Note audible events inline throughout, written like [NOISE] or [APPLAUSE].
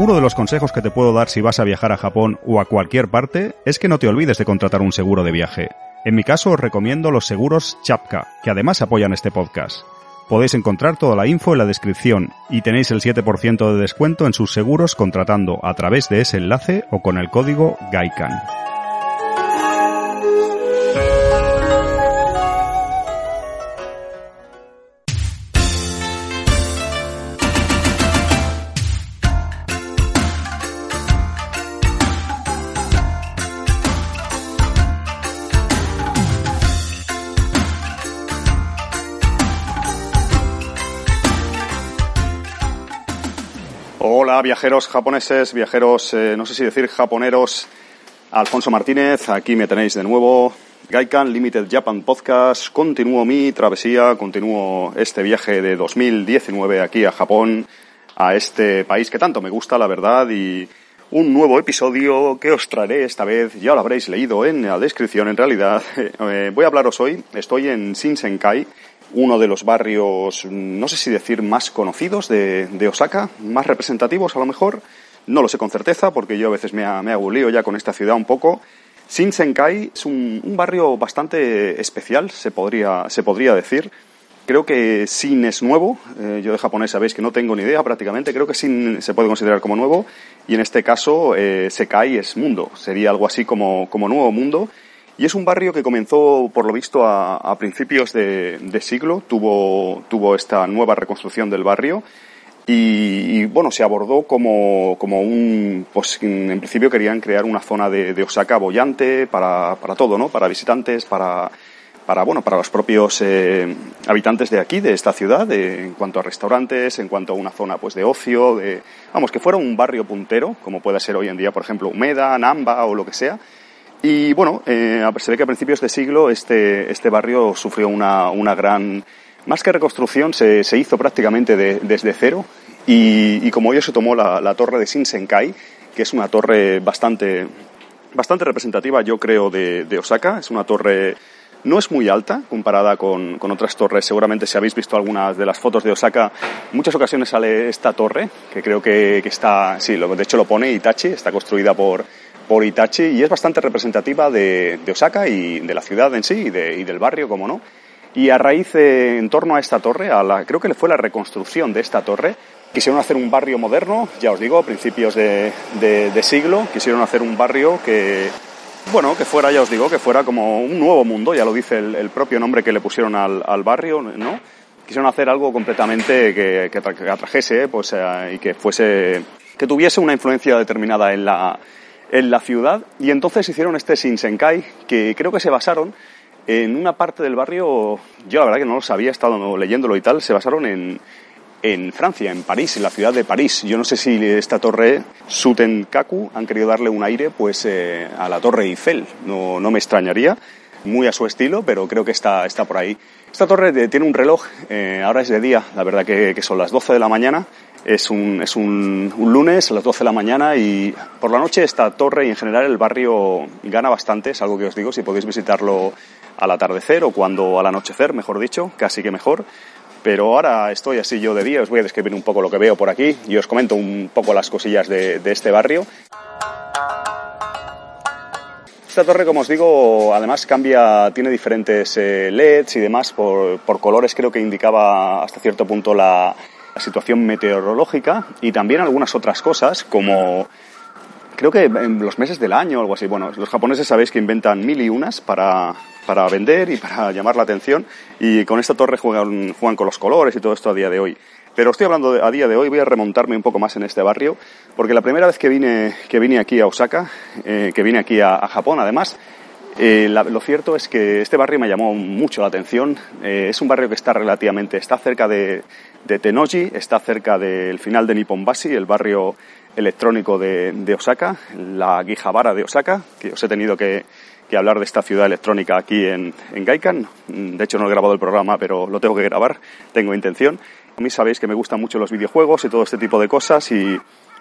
uno de los consejos que te puedo dar si vas a viajar a Japón o a cualquier parte es que no te olvides de contratar un seguro de viaje. En mi caso os recomiendo los seguros Chapka, que además apoyan este podcast. Podéis encontrar toda la info en la descripción y tenéis el 7% de descuento en sus seguros contratando a través de ese enlace o con el código GAIKAN. Viajeros japoneses, viajeros, eh, no sé si decir japoneros, Alfonso Martínez, aquí me tenéis de nuevo. Gaikan Limited Japan Podcast, continúo mi travesía, continúo este viaje de 2019 aquí a Japón, a este país que tanto me gusta, la verdad, y un nuevo episodio que os traeré esta vez, ya lo habréis leído en la descripción en realidad. [LAUGHS] Eh, voy a hablaros hoy, estoy en Shinsenkai, uno de los barrios, no sé si decir más conocidos de, Osaka, más representativos a lo mejor, no lo sé con certeza porque yo a veces me, hago lío ya con esta ciudad un poco. Shinsenkai es un, barrio bastante especial, se podría, se podría decir. Creo que Shin es nuevo, eh, yo de japonés sabéis que no tengo ni idea prácticamente, creo que Shin se puede considerar como nuevo y en este caso eh, Sekai es mundo, sería algo así como, como nuevo mundo y es un barrio que comenzó, por lo visto, a, principios de, siglo, tuvo, tuvo esta nueva reconstrucción del barrio. Y, bueno, se abordó como, como un, pues en principio querían crear una zona de, Osaka bollante para, para, todo, ¿no? Para visitantes, para, para, bueno, para los propios eh, habitantes de aquí, de esta ciudad, en cuanto a restaurantes, en cuanto a una zona pues de ocio, de, vamos, que fuera un barrio puntero, como puede ser hoy en día, por ejemplo, Umeda, Namba o lo que sea, y bueno, eh, se ve que a principios de siglo este, este barrio sufrió una, una gran, más que reconstrucción, se, se hizo prácticamente desde cero y, y, como ello se tomó la, la, torre de Shinsenkai, que es una torre bastante, bastante representativa, yo creo, de, de Osaka. Es una torre no es muy alta comparada con, con, otras torres. Seguramente si habéis visto algunas de las fotos de Osaka, en muchas ocasiones sale esta torre, que creo que, que está, sí, lo, de hecho lo pone Itachi, está construida por, por Itachi y es bastante representativa de, Osaka y de la ciudad en sí y, del barrio, como no. Y a raíz, en torno a esta torre, creo que fue la reconstrucción de esta torre, quisieron hacer un barrio moderno, ya os digo, a principios de, siglo, quisieron hacer un barrio que, bueno, que fuera, ya os digo, que fuera como un nuevo mundo, ya lo dice el, propio nombre que le pusieron al, barrio, ¿no? Quisieron hacer algo completamente que, que, atrajese, pues, eh, y que fuese, que tuviese una influencia determinada en la, en la ciudad y entonces hicieron este Shinsenkai que creo que se basaron en una parte del barrio, yo la verdad que no lo sabía, he estado leyéndolo y tal, se basaron en, en Francia, en París, en la ciudad de París. Yo no sé si esta torre Sutenkaku han querido darle un aire pues eh, a la torre Eiffel, no, no me extrañaría, muy a su estilo, pero creo que está, está por ahí. Esta torre tiene un reloj, eh, ahora es de día, la verdad que, que son las 12 de la mañana, es un, es un, lunes a las 12 de la mañana y por la noche esta torre y en general el barrio gana bastante, es algo que os digo, si podéis visitarlo al atardecer o cuando al anochecer, mejor dicho, casi que mejor. Pero ahora estoy así yo de día, os voy a describir un poco lo que veo por aquí y os comento un poco las cosillas de, de este barrio. Esta torre, como os digo, además cambia, tiene diferentes eh, LEDs y demás por, por colores, creo que indicaba hasta cierto punto la situación meteorológica y también algunas otras cosas como creo que en los meses del año o algo así. Bueno, los japoneses sabéis que inventan mil y unas para, para vender y para llamar la atención y con esta torre juegan, juegan con los colores y todo esto a día de hoy. Pero estoy hablando a día de hoy, voy a remontarme un poco más en este barrio, porque la primera vez que vine, que vine aquí a Osaka, eh, que vine aquí a, Japón además, eh, lo cierto es que este barrio me llamó mucho la atención. Eh, es un barrio que está relativamente, está cerca de, de Tenoji, está cerca del final de Nipponbashi, el barrio electrónico de, de Osaka, la Guijabara de Osaka, que os he tenido que, que hablar de esta ciudad electrónica aquí en, en Gaikan. De hecho, no he grabado el programa, pero lo tengo que grabar, tengo intención. A mí sabéis que me gustan mucho los videojuegos y todo este tipo de cosas y,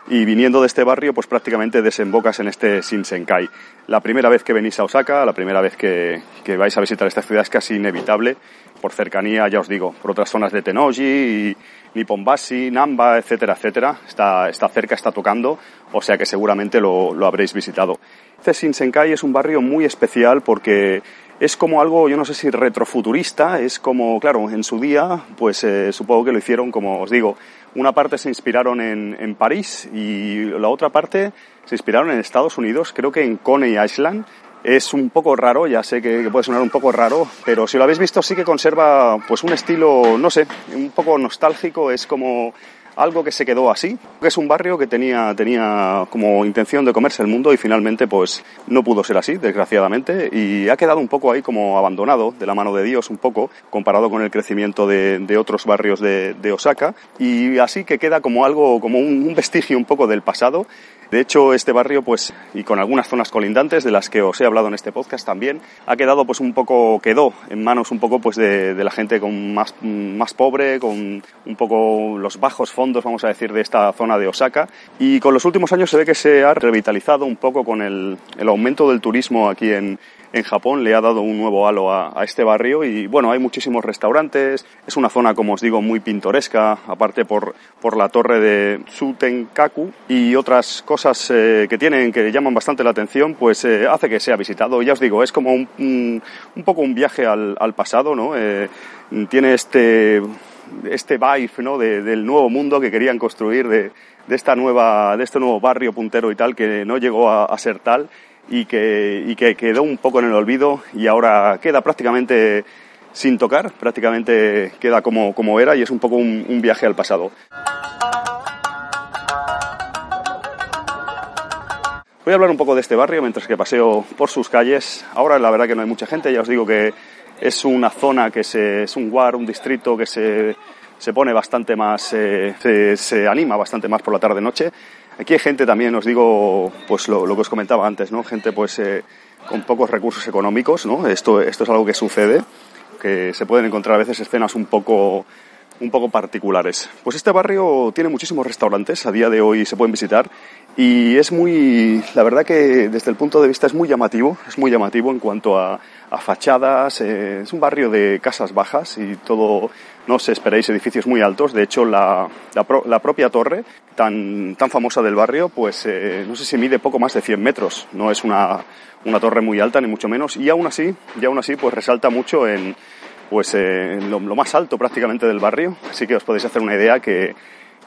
y viniendo de este barrio, pues prácticamente desembocas en este Shinsenkai. La primera vez que venís a Osaka, la primera vez que, que vais a visitar esta ciudad es casi inevitable, por cercanía, ya os digo, por otras zonas de Tenoji, Nipponbashi, Namba, etcétera, etcétera. Está, está cerca, está tocando, o sea que seguramente lo, lo habréis visitado. Este Shinsenkai es un barrio muy especial porque es como algo, yo no sé si retrofuturista, es como, claro, en su día, pues eh, supongo que lo hicieron, como os digo, una parte se inspiraron en, en, París y la otra parte se inspiraron en Estados Unidos, creo que en Coney Island. Es un poco raro, ya sé que, que puede sonar un poco raro, pero si lo habéis visto sí que conserva pues un estilo, no sé, un poco nostálgico, es como algo que se quedó así, que es un barrio que tenía, tenía como intención de comerse el mundo y finalmente pues no pudo ser así, desgraciadamente, y ha quedado un poco ahí como abandonado de la mano de Dios un poco, comparado con el crecimiento de, otros barrios de, Osaka, y así que queda como algo, como un vestigio un poco del pasado. De hecho, este barrio, pues, y con algunas zonas colindantes de las que os he hablado en este podcast también, ha quedado pues un poco, quedó en manos un poco pues de, de la gente con más, más pobre, con un poco los bajos fondos, vamos a decir, de esta zona de Osaka. Y con los últimos años se ve que se ha revitalizado un poco con el, el aumento del turismo aquí en, en Japón le ha dado un nuevo halo a, este barrio y bueno, hay muchísimos restaurantes, es una zona como os digo muy pintoresca, aparte por, por la torre de Tsutenkaku y otras cosas eh, que tienen que llaman bastante la atención, pues eh, hace que sea visitado. Ya os digo, es como un, un, poco un viaje al, pasado, ¿no? Eh, tiene este este vibe ¿no? De, del nuevo mundo que querían construir, de, de, esta nueva, de este nuevo barrio puntero y tal, que no llegó a ser tal y que, y que quedó un poco en el olvido y ahora queda prácticamente sin tocar, prácticamente queda como, como era y es un poco un, un viaje al pasado. Voy a hablar un poco de este barrio mientras que paseo por sus calles. Ahora la verdad que no hay mucha gente, ya os digo que es una zona que se, es un war, un distrito que se, se pone bastante más, eh, se, se anima bastante más por la tarde-noche. Aquí hay gente también, os digo, pues lo, lo que os comentaba antes, ¿no? Gente pues eh, con pocos recursos económicos, ¿no? Esto, esto es algo que sucede, que se pueden encontrar a veces escenas un poco, un poco particulares. Pues este barrio tiene muchísimos restaurantes, a día de hoy se pueden visitar y es muy, la verdad que desde el punto de vista es muy llamativo, es muy llamativo en cuanto a, a fachadas, eh, es un barrio de casas bajas y todo, no os esperéis edificios muy altos, de hecho la, pro, la propia torre tan, tan famosa del barrio, pues eh, no sé si mide poco más de 100 metros, no es una, torre muy alta ni mucho menos. Y aún así, y aún así pues resalta mucho en, pues, eh, lo más alto prácticamente del barrio, así que os podéis hacer una idea que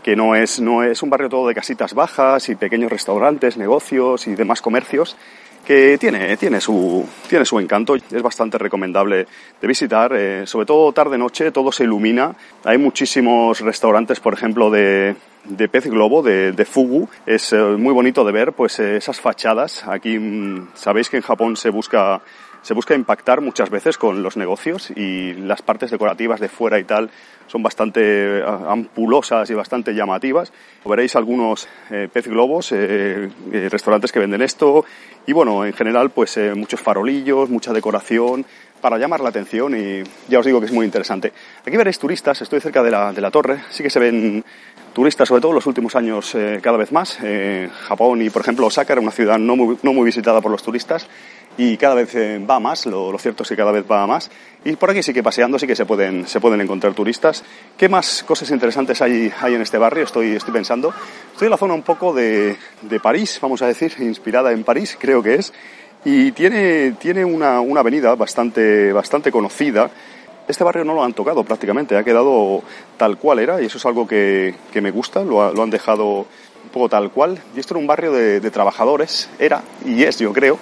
que no es, no es un barrio todo de casitas bajas y pequeños restaurantes, negocios y demás comercios, que tiene, tiene, su, tiene su encanto, es bastante recomendable de visitar, eh, sobre todo tarde-noche, todo se ilumina, hay muchísimos restaurantes, por ejemplo, de, de pez globo, de, de fugu, es eh, muy bonito de ver, pues eh, esas fachadas, aquí mmm, sabéis que en Japón se busca se busca impactar muchas veces con los negocios y las partes decorativas de fuera y tal son bastante ampulosas y bastante llamativas. Veréis algunos eh, pez globos, eh, eh, restaurantes que venden esto y bueno, en general pues eh, muchos farolillos, mucha decoración para llamar la atención y ya os digo que es muy interesante. Aquí veréis turistas, estoy cerca de la, de la torre, sí que se ven turistas, sobre todo en los últimos años eh, cada vez más. Eh, Japón y, por ejemplo, Osaka era una ciudad no muy, no muy visitada por los turistas y cada vez eh, va más, lo, cierto es que cada vez va más. Y por aquí sí que paseando sí que se pueden, se pueden encontrar turistas. ¿Qué más cosas interesantes hay, hay en este barrio? Estoy, estoy pensando. Estoy en la zona un poco de, de París, vamos a decir, [LAUGHS] inspirada en París, creo que es. Y tiene, tiene una, una avenida bastante, bastante conocida. Este barrio no lo han tocado prácticamente, ha quedado tal cual era y eso es algo que, que me gusta, lo, lo, han dejado un poco tal cual. Y esto era un barrio de, de trabajadores, era y es, yo creo,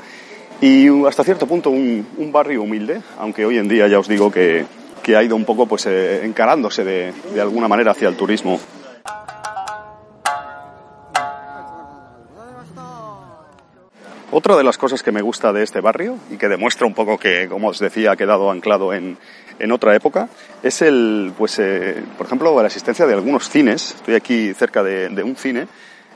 y hasta cierto punto un, un, barrio humilde, aunque hoy en día ya os digo que, que ha ido un poco pues eh, encarándose de, de alguna manera hacia el turismo. Otra de las cosas que me gusta de este barrio y que demuestra un poco que, como os decía, ha quedado anclado en, en otra época, es el, pues, eh, por ejemplo, la existencia de algunos cines. Estoy aquí cerca de, de un cine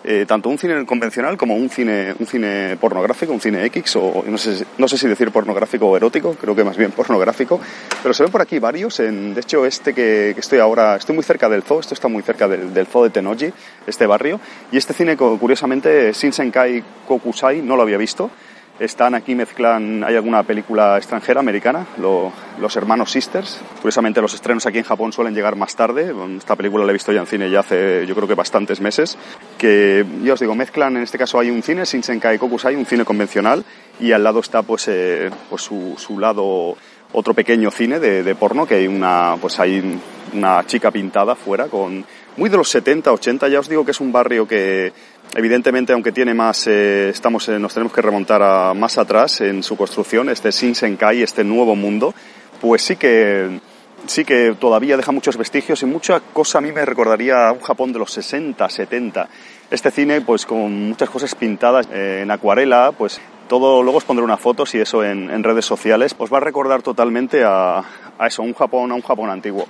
eh, tanto un cine convencional como un cine, un cine pornográfico, un cine X, o no sé, no sé si decir pornográfico o erótico, creo que más bien pornográfico, pero se ven por aquí varios, en, de hecho este que, que, estoy ahora, estoy muy cerca del zoo, esto está muy cerca del, del zoo de Tenoji, este barrio, y este cine curiosamente, Shinsenkai Kokusai, no lo había visto, están aquí, mezclan, hay alguna película extranjera, americana, lo, los hermanos Sisters. Curiosamente los estrenos aquí en Japón suelen llegar más tarde. Esta película la he visto ya en cine ya hace yo creo que bastantes meses. Que ya os digo, mezclan, en este caso hay un cine, Shinsenkai Kokusai, un cine convencional, y al lado está pues, eh, pues su, su lado otro pequeño cine de, de, porno que hay una pues hay una chica pintada fuera con muy de los 70 80 ya os digo que es un barrio que evidentemente aunque tiene más eh, estamos eh, nos tenemos que remontar a más atrás en su construcción este Shinsenkai este nuevo mundo pues sí que sí que todavía deja muchos vestigios y mucha cosa a mí me recordaría a un Japón de los 60 70 este cine pues con muchas cosas pintadas eh, en acuarela pues todo, luego os pondré una foto, si eso en, redes sociales, os va a recordar totalmente a, a, eso, un Japón, a un Japón antiguo.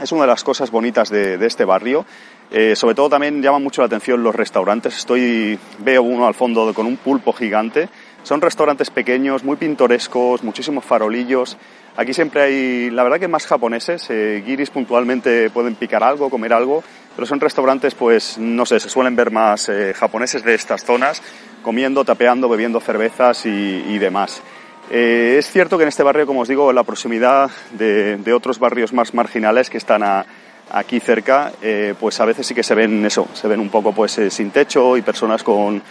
Es una de las cosas bonitas de, de este barrio. Eh, sobre todo también llama mucho la atención los restaurantes. Estoy, veo uno al fondo con un pulpo gigante. Son restaurantes pequeños, muy pintorescos, muchísimos farolillos. Aquí siempre hay, la verdad que más japoneses. Eh, guiris puntualmente pueden picar algo, comer algo, pero son restaurantes, pues, no sé, se suelen ver más eh, japoneses de estas zonas comiendo, tapeando, bebiendo cervezas y demás. Eh, es cierto que en este barrio, como os digo, la proximidad de, otros barrios más marginales que están aquí cerca, eh, pues a veces sí que se ven eso, se ven un poco pues eh, sin techo y personas con,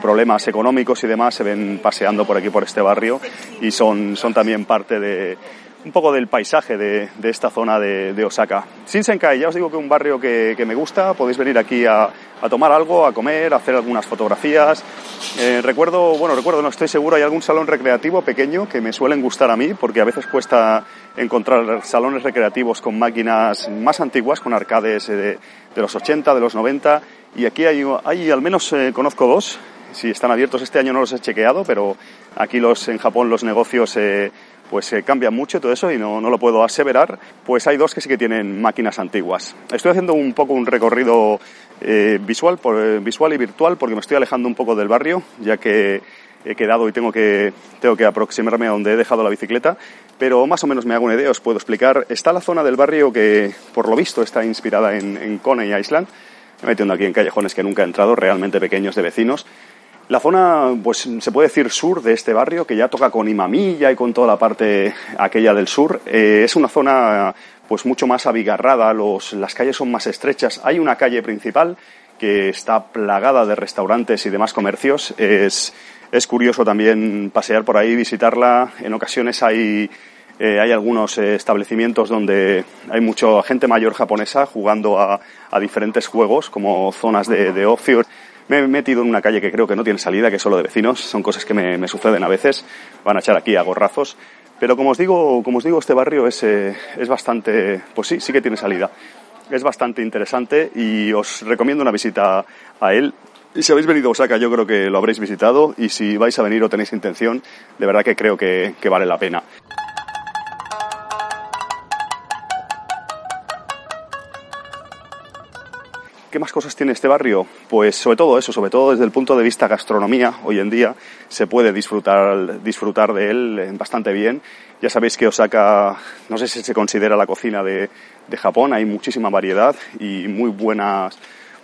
problemas económicos y demás se ven paseando por aquí por este barrio y son también parte de un poco del paisaje de, de esta zona de, de, Osaka. Shinsenkai, ya os digo que es un barrio que, que me gusta, podéis venir aquí a, a, tomar algo, a comer, a hacer algunas fotografías. Eh, recuerdo, bueno, recuerdo, no estoy seguro, hay algún salón recreativo pequeño que me suelen gustar a mí, porque a veces cuesta encontrar salones recreativos con máquinas más antiguas, con arcades de, de los 80, de los 90, y aquí hay, hay al menos eh, conozco dos, si están abiertos este año no los he chequeado, pero aquí los, en Japón los negocios eh, pues eh, cambia mucho todo eso y no, no, lo puedo aseverar, pues hay dos que sí que tienen máquinas antiguas. Estoy haciendo un poco un recorrido eh, visual, por, eh, visual y virtual porque me estoy alejando un poco del barrio, ya que he quedado y tengo que, tengo que aproximarme a donde he dejado la bicicleta, pero más o menos me hago una idea, os puedo explicar. Está la zona del barrio que, por lo visto, está inspirada en, en Coney Island. Me metiendo aquí en callejones que nunca he entrado, realmente pequeños de vecinos. La zona, pues se puede decir sur de este barrio, que ya toca con Imamilla y con toda la parte aquella del sur, eh, es una zona pues mucho más abigarrada, los, las calles son más estrechas. Hay una calle principal que está plagada de restaurantes y demás comercios. Es, es curioso también pasear por ahí, visitarla. En ocasiones hay, eh, hay algunos eh, establecimientos donde hay mucha gente mayor japonesa jugando a, a diferentes juegos, como zonas de, de ocio. Me he metido en una calle que creo que no tiene salida, que es solo de vecinos. Son cosas que me, me suceden a veces. Van a echar aquí a gorrazos. Pero como os digo, como os digo este barrio es, eh, es bastante, pues sí, sí que tiene salida. Es bastante interesante y os recomiendo una visita a él. Y si habéis venido a Osaka, yo creo que lo habréis visitado. Y si vais a venir o tenéis intención, de verdad que creo que, que vale la pena. ¿Qué más cosas tiene este barrio? Pues sobre todo eso, sobre todo desde el punto de vista gastronomía, hoy en día se puede disfrutar, disfrutar de él bastante bien. Ya sabéis que Osaka, no sé si se considera la cocina de, de Japón, hay muchísima variedad y muy buenas,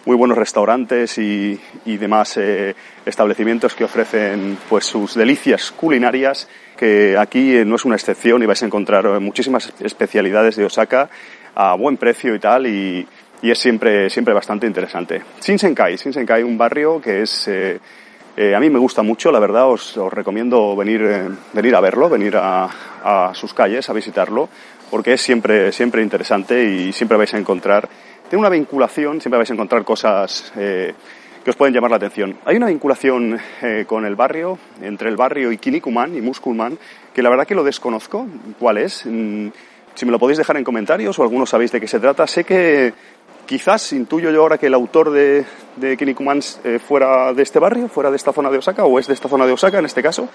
muy buenos restaurantes y, y demás eh, establecimientos que ofrecen pues sus delicias culinarias que aquí no es una excepción y vais a encontrar muchísimas especialidades de Osaka a buen precio y tal y, y es siempre, siempre bastante interesante. Shinsenkai, Shinsenkai, un barrio que es, eh, eh, a mí me gusta mucho, la verdad, os, recomiendo venir, eh, venir a verlo, venir a, sus calles, a visitarlo, porque es siempre, siempre interesante y siempre vais a encontrar, tiene una vinculación, siempre vais a encontrar cosas que os pueden llamar la atención. Hay una vinculación con el barrio, entre el barrio y Kinikuman y Musculman, que la verdad que lo desconozco, ¿cuál es? Mm, si me lo podéis dejar en comentarios o algunos sabéis de qué se trata, sé que Quizás intuyo yo ahora que el autor de, de Kinnikuman eh, fuera de este barrio, fuera de esta zona de Osaka, o es de esta zona de Osaka en este caso.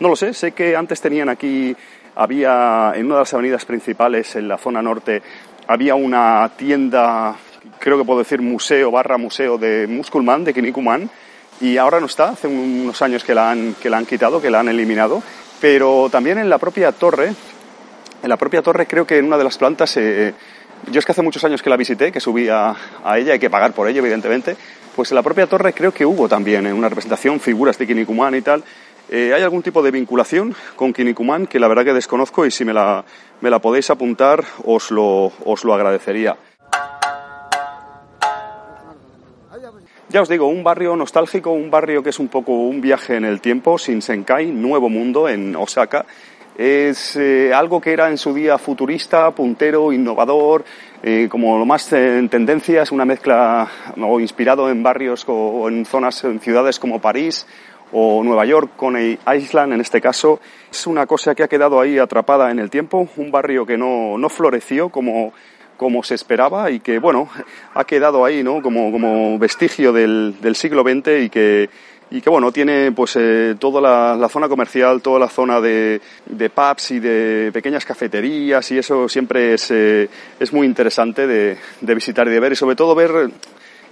No lo sé, sé que antes tenían aquí, había en una de las avenidas principales en la zona norte, había una tienda, creo que puedo decir museo barra museo de Musculman, de Kinnikuman, y ahora no está, hace unos años que la han, que la han quitado, que la han eliminado, pero también en la propia torre, en la propia torre creo que en una de las plantas eh, yo es que hace muchos años que la visité, que subí a, ella, hay que pagar por ello, evidentemente. Pues en la propia torre creo que hubo también en una representación figuras de Kinnikuman y tal. Eh, ¿Hay algún tipo de vinculación con Kinnikuman que la verdad que desconozco y si me la, me la podéis apuntar os lo, os lo agradecería? Ya os digo, un barrio nostálgico, un barrio que es un poco un viaje en el tiempo, Shinsenkai, Nuevo Mundo, en Osaka, es eh, algo que era en su día futurista, puntero, innovador, eh, como lo más en tendencias, una mezcla o inspirado en barrios o en zonas, en ciudades como París o Nueva York, con Island en este caso. Es una cosa que ha quedado ahí atrapada en el tiempo, un barrio que no, no floreció como, como se esperaba y que, bueno, ha quedado ahí, ¿no? Como, como vestigio del, del siglo XX y que y que bueno, tiene pues eh, toda la, zona comercial, toda la zona de, de, pubs y de pequeñas cafeterías y eso siempre es, eh, es muy interesante de, de, visitar y de ver y sobre todo ver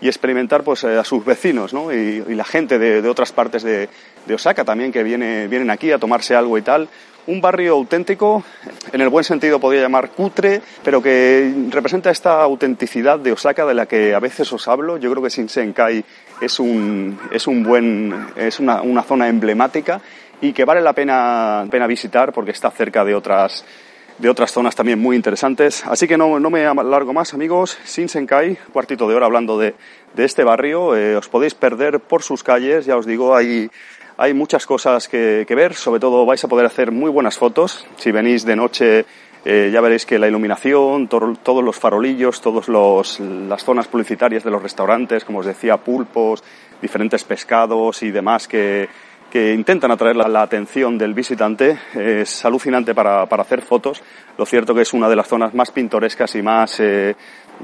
y experimentar pues eh, a sus vecinos ¿no? y, la gente de, de otras partes de, de, Osaka también que viene, vienen aquí a tomarse algo y tal. Un barrio auténtico, en el buen sentido podría llamar cutre, pero que representa esta autenticidad de Osaka de la que a veces os hablo. Yo creo que Shinsenkai es, un, es, un buen, es una, una zona emblemática y que vale la pena, pena visitar porque está cerca de otras, de otras zonas también muy interesantes. Así que no, no me alargo más, amigos. Shinsenkai, cuartito de hora hablando de, de este barrio. Eh, os podéis perder por sus calles, ya os digo, hay, hay muchas cosas que, que, ver. Sobre todo vais a poder hacer muy buenas fotos. Si venís de noche eh, ya veréis que la iluminación, to todos los farolillos, todas las zonas publicitarias de los restaurantes, como os decía, pulpos, diferentes pescados y demás que, que intentan atraer la, atención del visitante. Es alucinante para, hacer fotos. Lo cierto que es una de las zonas más pintorescas y más, eh,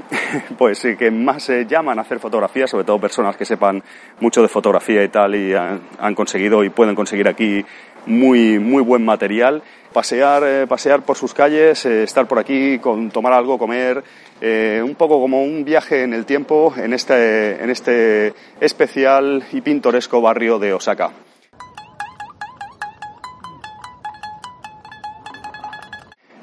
[LAUGHS] pues que más eh, llaman a hacer fotografías, sobre todo personas que sepan mucho de fotografía y tal y han, conseguido y pueden conseguir aquí muy, muy buen material pasear, eh, pasear por sus calles, eh, estar por aquí, con, tomar algo, comer, eh, un poco como un viaje en el tiempo en este, en este especial y pintoresco barrio de Osaka.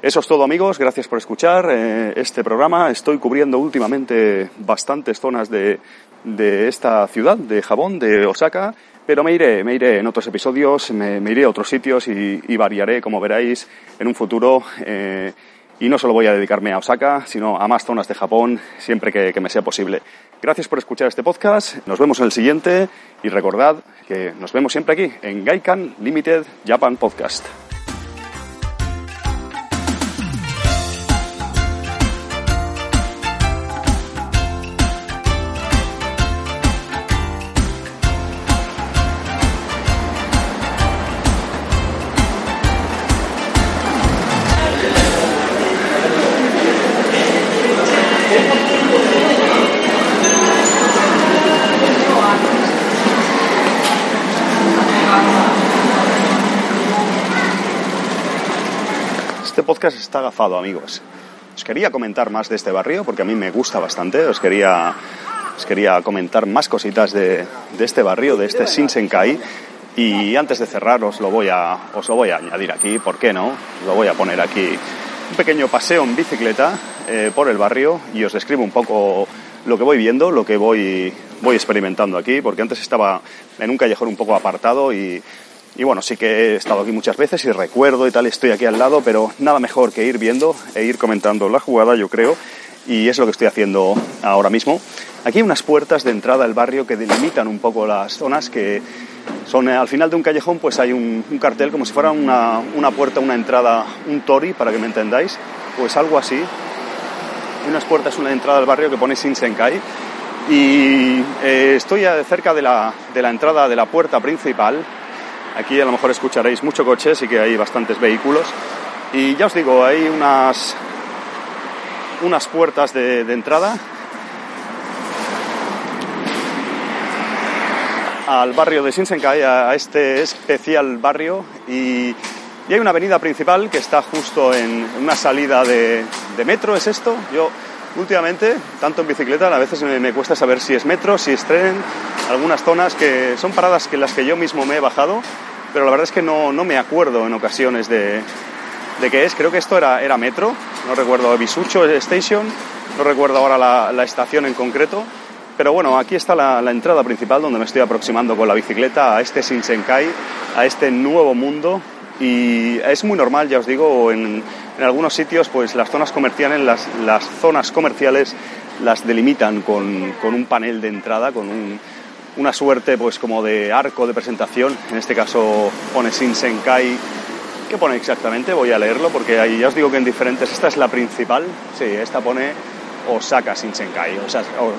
Eso es todo amigos, gracias por escuchar eh, este programa. Estoy cubriendo últimamente bastantes zonas de, de esta ciudad, de Japón, de Osaka. Pero me iré, me iré en otros episodios, me, me iré a otros sitios y, y, variaré, como veréis, en un futuro. Eh, y no solo voy a dedicarme a Osaka, sino a más zonas de Japón, siempre que, que me sea posible. Gracias por escuchar este podcast, nos vemos en el siguiente y recordad que nos vemos siempre aquí en Gaikan Limited Japan Podcast. Podcast está agafado, amigos. Os quería comentar más de este barrio porque a mí me gusta bastante. Os quería, os quería comentar más cositas de, de este barrio, de este Shinsenkai. Y antes de cerrar os lo voy a, os lo voy a añadir aquí, ¿por qué no? Lo voy a poner aquí un pequeño paseo en bicicleta eh, por el barrio y os describo un poco lo que voy viendo, lo que voy, voy experimentando aquí, porque antes estaba en un callejón un poco apartado y, y bueno, sí que he estado aquí muchas veces y recuerdo y tal, estoy aquí al lado, pero nada mejor que ir viendo e ir comentando la jugada, yo creo, y es lo que estoy haciendo ahora mismo. Aquí hay unas puertas de entrada al barrio que delimitan un poco las zonas que son al final de un callejón pues hay un, un cartel como si fuera una, una, puerta, una entrada, un tori, para que me entendáis, pues algo así. Unas puertas, una entrada al barrio que pone Shinsenkai y eh, estoy cerca de la, de la entrada de la puerta principal Aquí a lo mejor escucharéis mucho coche, sí que hay bastantes vehículos. Y ya os digo, hay unas, unas puertas de, entrada al barrio de Shinsenkai, a este especial barrio. Y, y hay una avenida principal que está justo en una salida de, de metro, ¿es esto? Yo últimamente, tanto en bicicleta, a veces me, cuesta saber si es metro, si es tren, algunas zonas que son paradas que las que yo mismo me he bajado, pero la verdad es que no, no me acuerdo en ocasiones de, de qué es. Creo que esto era, era metro, no recuerdo Bisucho Station, no recuerdo ahora la, la estación en concreto, pero bueno, aquí está la, la, entrada principal donde me estoy aproximando con la bicicleta a este Shinsengkai, a este nuevo mundo. Y es muy normal, ya os digo, en, en algunos sitios pues las zonas comerciales, las, las zonas comerciales las delimitan con, con, un panel de entrada, con un, una suerte pues como de arco de presentación. En este caso pone Shinsenkai. ¿Qué pone exactamente? Voy a leerlo porque ahí ya os digo que en diferentes. Esta es la principal. Sí, esta pone Osaka Shinsenkai.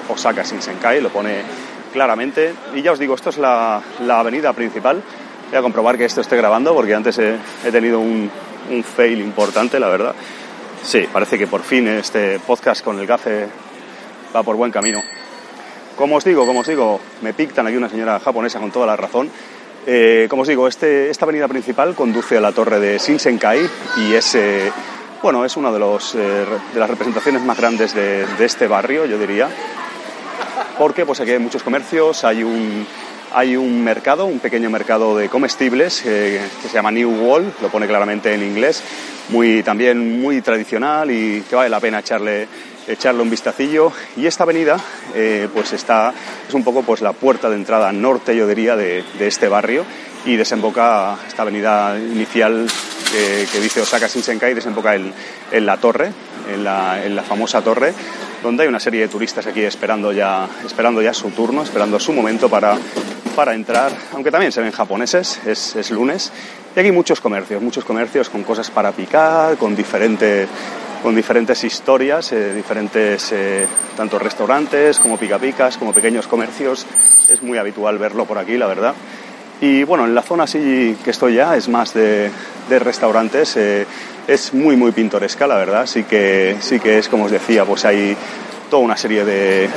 Osaka Shinsenkai lo pone claramente. Y ya os digo, esto es la, la avenida principal. Voy a comprobar que esto esté grabando porque antes he, he tenido un, un, fail importante, la verdad. Sí, parece que por fin este podcast con el gafe va por buen camino. Como os digo, como os digo, me pictan aquí una señora japonesa con toda la razón. Eh, como os digo, este, esta avenida principal conduce a la torre de Shinsenkai y es, eh, bueno, es una de, los, eh, de las representaciones más grandes de, de, este barrio, yo diría. Porque pues aquí hay muchos comercios, hay un, hay un mercado, un pequeño mercado de comestibles eh, que se llama New Wall, lo pone claramente en inglés, muy, también muy tradicional y que vale la pena echarle, echarle un vistacillo. Y esta avenida eh, pues está, es un poco pues la puerta de entrada norte, yo diría, de, este barrio y desemboca esta avenida inicial eh, que dice Osaka Shinsenkai, desemboca en, en la torre, en la, en la famosa torre donde hay una serie de turistas aquí esperando ya, esperando ya su turno, esperando su momento para, para entrar, aunque también se ven japoneses, es, es, lunes, y aquí muchos comercios, muchos comercios con cosas para picar, con, diferente, con diferentes historias, eh, diferentes eh, tanto restaurantes como picapicas, como pequeños comercios, es muy habitual verlo por aquí, la verdad. Y bueno, en la zona así que estoy ya es más de, de restaurantes, eh, es muy muy pintoresca la verdad, sí que, sí que es como os decía, pues hay toda una serie de,